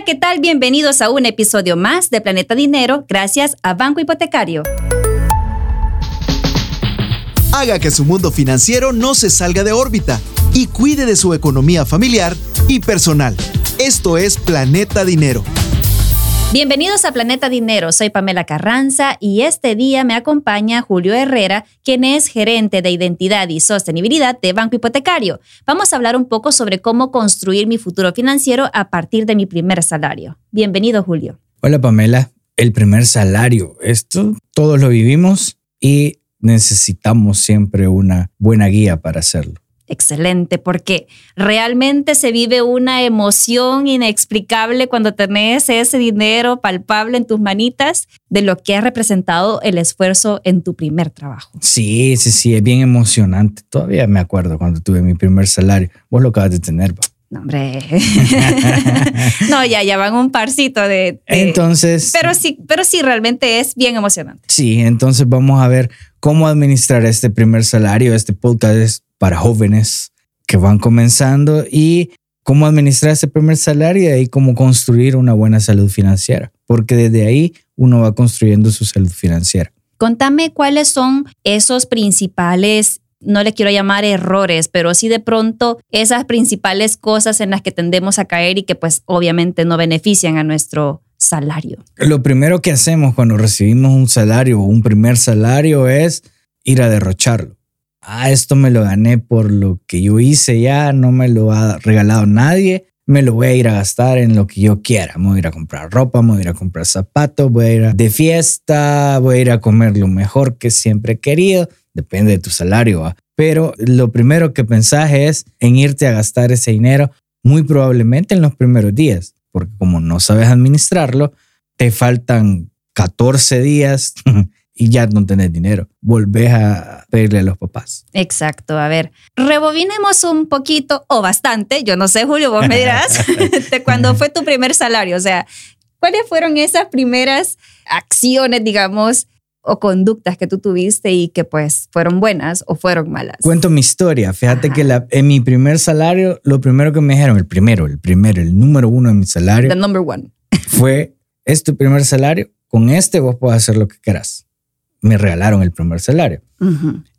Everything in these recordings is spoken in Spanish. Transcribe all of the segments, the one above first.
Hola, ¿qué tal? Bienvenidos a un episodio más de Planeta Dinero gracias a Banco Hipotecario. Haga que su mundo financiero no se salga de órbita y cuide de su economía familiar y personal. Esto es Planeta Dinero. Bienvenidos a Planeta Dinero, soy Pamela Carranza y este día me acompaña Julio Herrera, quien es gerente de identidad y sostenibilidad de Banco Hipotecario. Vamos a hablar un poco sobre cómo construir mi futuro financiero a partir de mi primer salario. Bienvenido, Julio. Hola, Pamela. El primer salario, esto todos lo vivimos y necesitamos siempre una buena guía para hacerlo excelente, porque realmente se vive una emoción inexplicable cuando tenés ese dinero palpable en tus manitas de lo que ha representado el esfuerzo en tu primer trabajo. Sí, sí, sí, es bien emocionante. Todavía me acuerdo cuando tuve mi primer salario. Vos lo acabas de tener. No, hombre. no, ya, ya van un parcito de, Entonces. Pero sí, pero sí, realmente es bien emocionante. Sí, entonces vamos a ver cómo administrar este primer salario. Este podcast es para jóvenes que van comenzando y cómo administrar ese primer salario y ahí cómo construir una buena salud financiera, porque desde ahí uno va construyendo su salud financiera. Contame cuáles son esos principales, no le quiero llamar errores, pero sí de pronto esas principales cosas en las que tendemos a caer y que pues obviamente no benefician a nuestro salario. Lo primero que hacemos cuando recibimos un salario o un primer salario es ir a derrocharlo ah, esto me lo gané por lo que yo hice ya, no me lo ha regalado nadie, me lo voy a ir a gastar en lo que yo quiera. Me voy a ir a comprar ropa, me voy a ir a comprar zapatos, voy a ir de fiesta, voy a ir a comer lo mejor que siempre he querido, depende de tu salario. Pero lo primero que pensás es en irte a gastar ese dinero muy probablemente en los primeros días, porque como no sabes administrarlo, te faltan 14 días y ya no tenés dinero. Volvés a pedirle a los papás. Exacto. A ver, rebobinemos un poquito o bastante. Yo no sé, Julio, vos me dirás, de cuando fue tu primer salario. O sea, ¿cuáles fueron esas primeras acciones, digamos, o conductas que tú tuviste y que pues fueron buenas o fueron malas? Cuento mi historia. Fíjate que la, en mi primer salario, lo primero que me dijeron, el primero, el primero, el número uno de mi salario. The number one. fue, es tu primer salario, con este vos puedes hacer lo que quieras me regalaron el primer salario.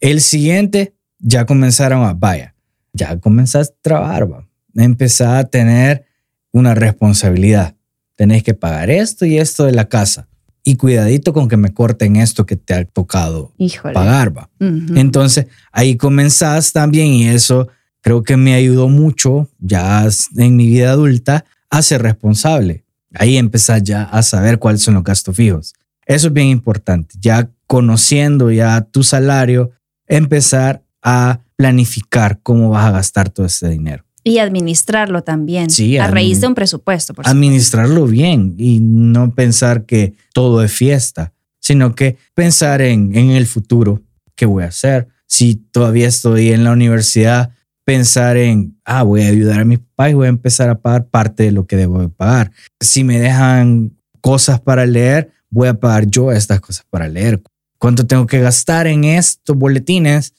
El siguiente, ya comenzaron a, vaya, ya comenzaste a trabajar, va. empezás a tener una responsabilidad. Tenés que pagar esto y esto de la casa. Y cuidadito con que me corten esto que te ha tocado pagar, va. Entonces, ahí comenzás también y eso creo que me ayudó mucho ya en mi vida adulta a ser responsable. Ahí empezás ya a saber cuáles son los gastos fijos. Eso es bien importante. Ya conociendo ya tu salario, empezar a planificar cómo vas a gastar todo ese dinero. Y administrarlo también. Sí, a raíz de un presupuesto. Por administrarlo bien y no pensar que todo es fiesta, sino que pensar en, en el futuro, qué voy a hacer. Si todavía estoy en la universidad, pensar en, ah, voy a ayudar a mi papá y voy a empezar a pagar parte de lo que debo de pagar. Si me dejan cosas para leer, voy a pagar yo estas cosas para leer cuánto tengo que gastar en estos boletines.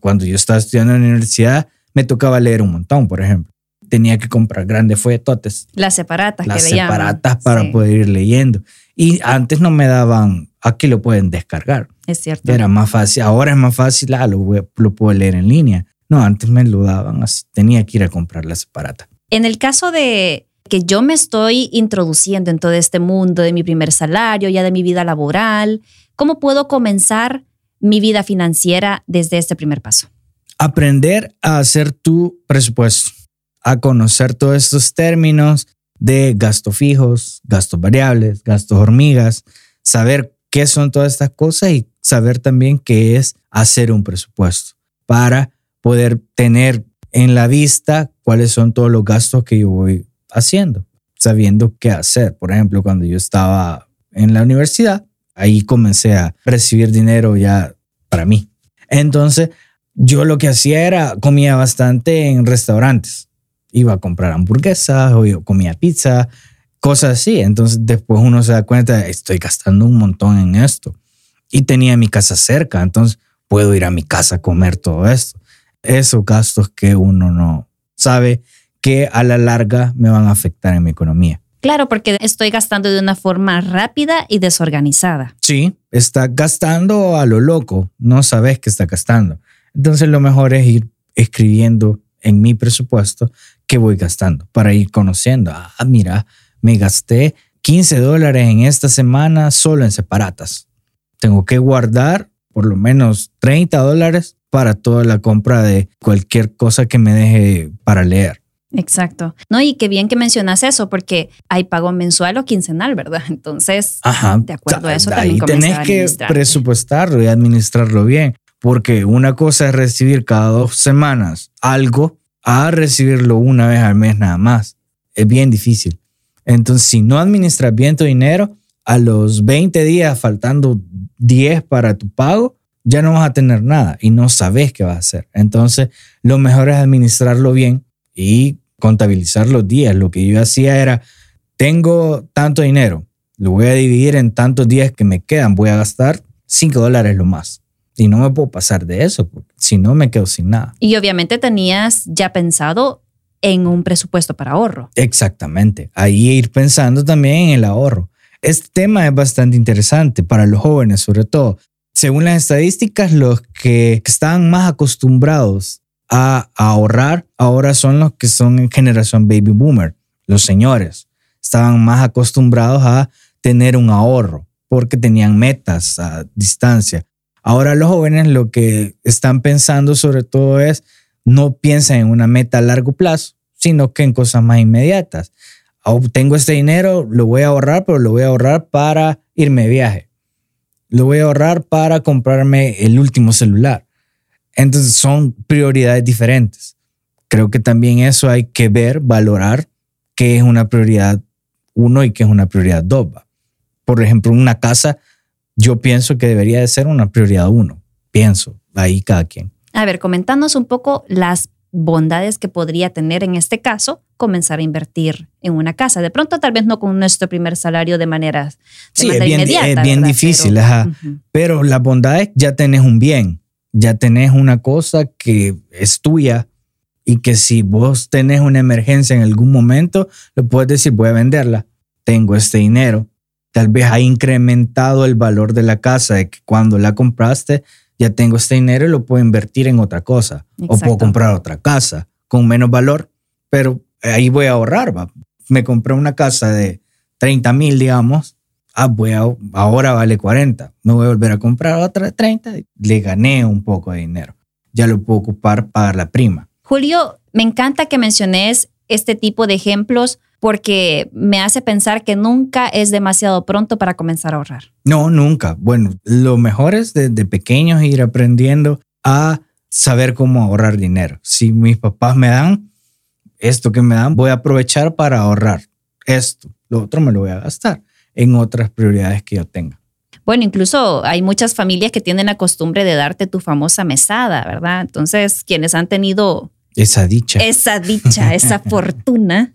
Cuando yo estaba estudiando en la universidad, me tocaba leer un montón, por ejemplo. Tenía que comprar grandes folletotes. Las separatas. Las separatas para poder ir leyendo. Y antes no me daban, aquí lo pueden descargar. Es cierto. Era más fácil. Ahora es más fácil, ah, lo, lo puedo leer en línea. No, antes me lo daban así. Tenía que ir a comprar la separata. En el caso de que yo me estoy introduciendo en todo este mundo de mi primer salario, ya de mi vida laboral, ¿Cómo puedo comenzar mi vida financiera desde este primer paso? Aprender a hacer tu presupuesto, a conocer todos estos términos de gastos fijos, gastos variables, gastos hormigas, saber qué son todas estas cosas y saber también qué es hacer un presupuesto para poder tener en la vista cuáles son todos los gastos que yo voy haciendo, sabiendo qué hacer. Por ejemplo, cuando yo estaba en la universidad, ahí comencé a recibir dinero ya para mí. Entonces, yo lo que hacía era comía bastante en restaurantes. Iba a comprar hamburguesas o yo comía pizza, cosas así. Entonces, después uno se da cuenta, estoy gastando un montón en esto. Y tenía mi casa cerca, entonces puedo ir a mi casa a comer todo esto. Esos gastos que uno no sabe que a la larga me van a afectar en mi economía. Claro, porque estoy gastando de una forma rápida y desorganizada. Sí, está gastando a lo loco, no sabes que está gastando. Entonces lo mejor es ir escribiendo en mi presupuesto qué voy gastando para ir conociendo. Ah, mira, me gasté 15 dólares en esta semana solo en separatas. Tengo que guardar por lo menos 30 dólares para toda la compra de cualquier cosa que me deje para leer. Exacto. No, y qué bien que mencionas eso, porque hay pago mensual o quincenal, ¿verdad? Entonces, de acuerdo a eso, también tenés que presupuestarlo y administrarlo bien, porque una cosa es recibir cada dos semanas algo a recibirlo una vez al mes nada más. Es bien difícil. Entonces, si no administras bien tu dinero, a los 20 días, faltando 10 para tu pago, ya no vas a tener nada y no sabes qué vas a hacer. Entonces, lo mejor es administrarlo bien y contabilizar los días. Lo que yo hacía era, tengo tanto dinero, lo voy a dividir en tantos días que me quedan, voy a gastar 5 dólares lo más. Y no me puedo pasar de eso, porque si no me quedo sin nada. Y obviamente tenías ya pensado en un presupuesto para ahorro. Exactamente. Ahí ir pensando también en el ahorro. Este tema es bastante interesante para los jóvenes, sobre todo. Según las estadísticas, los que están más acostumbrados a, ahorrar ahora son los que son en generación baby boomer, los señores. Estaban más acostumbrados a tener un ahorro porque tenían metas a distancia. Ahora los jóvenes lo que están pensando sobre todo es no piensan en una meta a largo plazo, sino que en cosas más inmediatas. Tengo este dinero, lo voy a ahorrar, pero lo voy a ahorrar para irme de viaje. Lo voy a ahorrar para comprarme el último celular. Entonces son prioridades diferentes. Creo que también eso hay que ver, valorar qué es una prioridad uno y qué es una prioridad dos. Por ejemplo, una casa, yo pienso que debería de ser una prioridad uno. Pienso, ahí cada quien. A ver, comentándonos un poco las bondades que podría tener en este caso comenzar a invertir en una casa. De pronto, tal vez no con nuestro primer salario de manera, sí, es bien, Es bien difícil, pero, ajá. pero la bondad es ya tenés un bien ya tenés una cosa que es tuya y que si vos tenés una emergencia en algún momento, lo puedes decir, voy a venderla, tengo este dinero. Tal vez ha incrementado el valor de la casa, de que cuando la compraste, ya tengo este dinero y lo puedo invertir en otra cosa. O puedo comprar otra casa con menos valor, pero ahí voy a ahorrar. Me compré una casa de 30 mil, digamos, ah, voy ahora vale 40, me voy a volver a comprar otra de 30, le gané un poco de dinero. Ya lo puedo ocupar para la prima. Julio, me encanta que menciones este tipo de ejemplos porque me hace pensar que nunca es demasiado pronto para comenzar a ahorrar. No, nunca. Bueno, lo mejor es desde pequeños ir aprendiendo a saber cómo ahorrar dinero. Si mis papás me dan esto que me dan, voy a aprovechar para ahorrar esto. Lo otro me lo voy a gastar en otras prioridades que yo tenga. Bueno, incluso hay muchas familias que tienen la costumbre de darte tu famosa mesada, ¿verdad? Entonces, quienes han tenido esa dicha. Esa dicha, esa fortuna.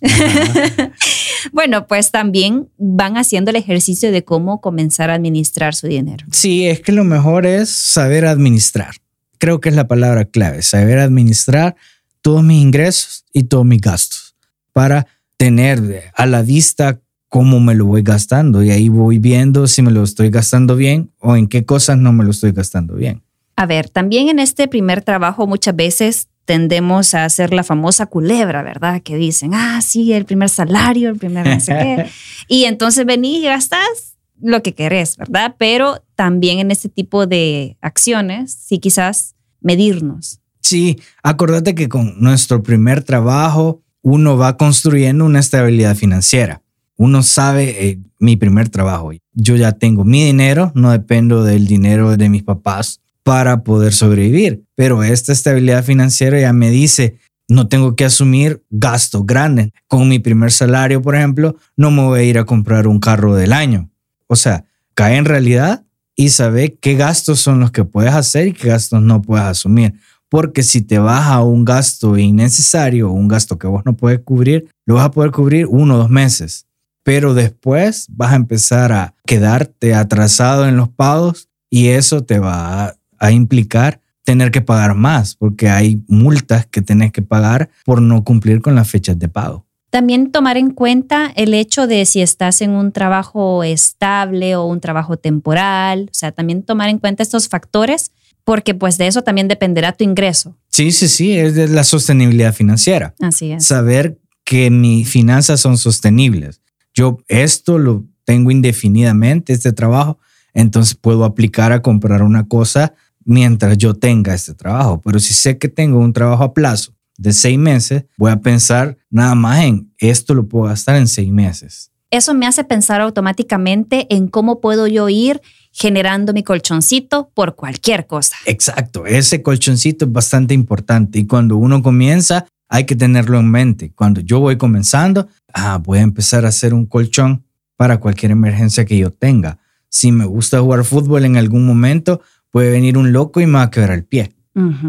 bueno, pues también van haciendo el ejercicio de cómo comenzar a administrar su dinero. Sí, es que lo mejor es saber administrar. Creo que es la palabra clave, saber administrar todos mis ingresos y todos mis gastos para tener a la vista cómo me lo voy gastando y ahí voy viendo si me lo estoy gastando bien o en qué cosas no me lo estoy gastando bien. A ver, también en este primer trabajo muchas veces tendemos a hacer la famosa culebra, ¿verdad? Que dicen, ah, sí, el primer salario, el primer no sé qué. y entonces venís y gastas lo que querés, ¿verdad? Pero también en este tipo de acciones, sí quizás medirnos. Sí, acordate que con nuestro primer trabajo uno va construyendo una estabilidad financiera uno sabe eh, mi primer trabajo. Yo ya tengo mi dinero, no dependo del dinero de mis papás para poder sobrevivir. Pero esta estabilidad financiera ya me dice, no tengo que asumir gastos grandes. Con mi primer salario, por ejemplo, no me voy a ir a comprar un carro del año. O sea, cae en realidad y sabe qué gastos son los que puedes hacer y qué gastos no puedes asumir. Porque si te vas a un gasto innecesario un gasto que vos no puedes cubrir, lo vas a poder cubrir uno o dos meses pero después vas a empezar a quedarte atrasado en los pagos y eso te va a, implicar tener que pagar más porque hay multas que tenés que pagar por no cumplir con las fechas de pago. También tomar en cuenta el hecho de si estás en un trabajo estable o un trabajo temporal, o sea, también tomar en cuenta estos factores porque pues de eso también dependerá tu ingreso. Sí, sí, sí, es de la sostenibilidad financiera. Así es. Saber que mis finanzas son sostenibles. Yo esto lo tengo indefinidamente, este trabajo, entonces puedo aplicar a comprar una cosa mientras yo tenga este trabajo. Pero si sé que tengo un trabajo a plazo de seis meses, voy a pensar nada más en esto lo puedo gastar en seis meses. Eso me hace pensar automáticamente en cómo puedo yo ir generando mi colchoncito por cualquier cosa. Exacto, ese colchoncito es bastante importante y cuando uno comienza hay que tenerlo en mente. Cuando yo voy comenzando, ah, voy a empezar a hacer un colchón para cualquier emergencia que yo tenga. Si me gusta jugar fútbol en algún momento, puede venir un loco y me va a quebrar el pie.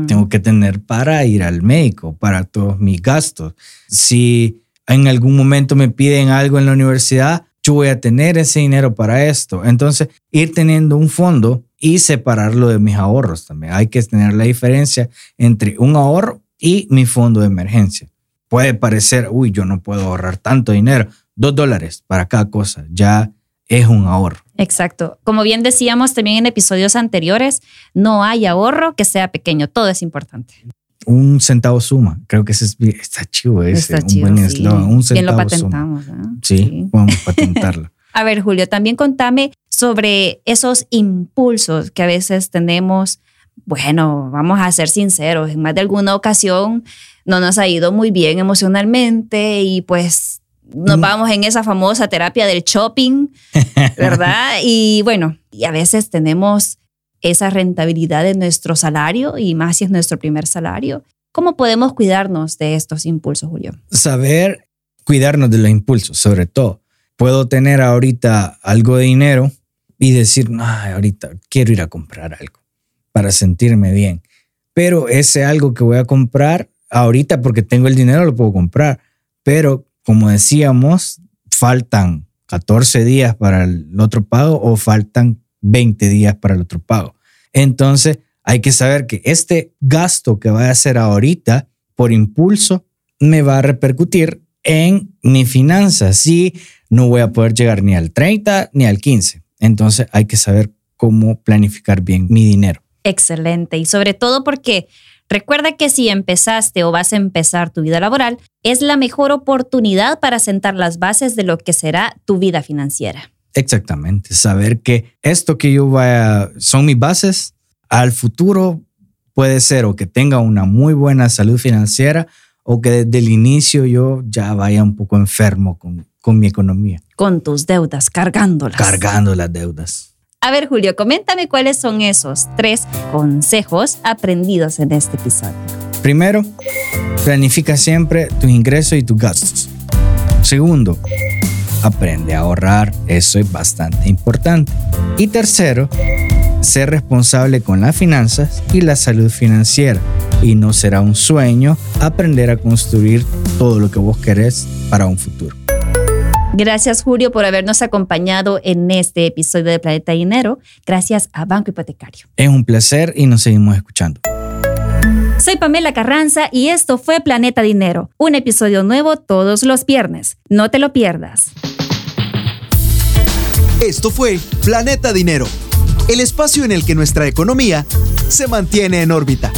Tengo que tener para ir al médico, para todos mis gastos. Si en algún momento me piden algo en la universidad, yo voy a tener ese dinero para esto. Entonces, ir teniendo un fondo y separarlo de mis ahorros también. Hay que tener la diferencia entre un ahorro y mi fondo de emergencia. Puede parecer, uy, yo no puedo ahorrar tanto dinero. Dos dólares para cada cosa. Ya es un ahorro. Exacto. Como bien decíamos también en episodios anteriores, no hay ahorro que sea pequeño, todo es importante. Un centavo suma, creo que ese es, está chivo ese, Está un chido, buen sí. eslogan, un Bien lo centavo suma. patentamos. Sí, podemos patentarlo. A ver, Julio, también contame sobre esos impulsos que a veces tenemos. Bueno, vamos a ser sinceros, en más de alguna ocasión no nos ha ido muy bien emocionalmente y pues nos Mm. vamos en esa famosa terapia del shopping, ¿verdad? y bueno, y a veces tenemos esa rentabilidad de nuestro salario y más si es nuestro primer salario. ¿Cómo podemos cuidarnos de estos impulsos, Julio? Saber cuidarnos de los impulsos, sobre todo. Puedo tener ahorita algo de dinero y decir, "Ay, ahorita quiero ir a comprar algo para sentirme bien. Pero ese algo que voy a comprar ahorita porque tengo el dinero lo puedo comprar. Pero como decíamos, faltan 14 días para el otro pago o faltan 20 días para el otro pago. Entonces hay que saber que este gasto que voy a hacer ahorita por impulso me va a repercutir en mi finanzas. Sí, no voy a poder llegar ni al 30 ni al 15. Entonces hay que saber cómo planificar bien mi dinero. Excelente. Y sobre todo porque recuerda que si empezaste o vas a empezar tu vida laboral, es la mejor oportunidad para sentar las bases de lo que será tu vida financiera. Exactamente, saber que esto que yo vaya son mis bases al futuro puede ser o que tenga una muy buena salud financiera o que desde el inicio yo ya vaya un poco enfermo con, con mi economía, Con tus deudas, cargándolas. cargando las deudas. A ver, Julio, coméntame cuáles son esos tres consejos aprendidos en este episodio. Primero, planifica siempre tus ingresos y tus gastos. Segundo, aprende a ahorrar, eso es bastante importante. Y tercero, ser responsable con las finanzas y la salud financiera. Y no será un sueño aprender a construir todo lo que vos querés para un futuro. Gracias, Julio, por habernos acompañado en este episodio de Planeta Dinero. Gracias a Banco Hipotecario. Es un placer y nos seguimos escuchando. Soy Pamela Carranza y esto fue Planeta Dinero, un episodio nuevo todos los viernes. No te lo pierdas. Esto fue Planeta Dinero, el espacio en el que nuestra economía se mantiene en órbita.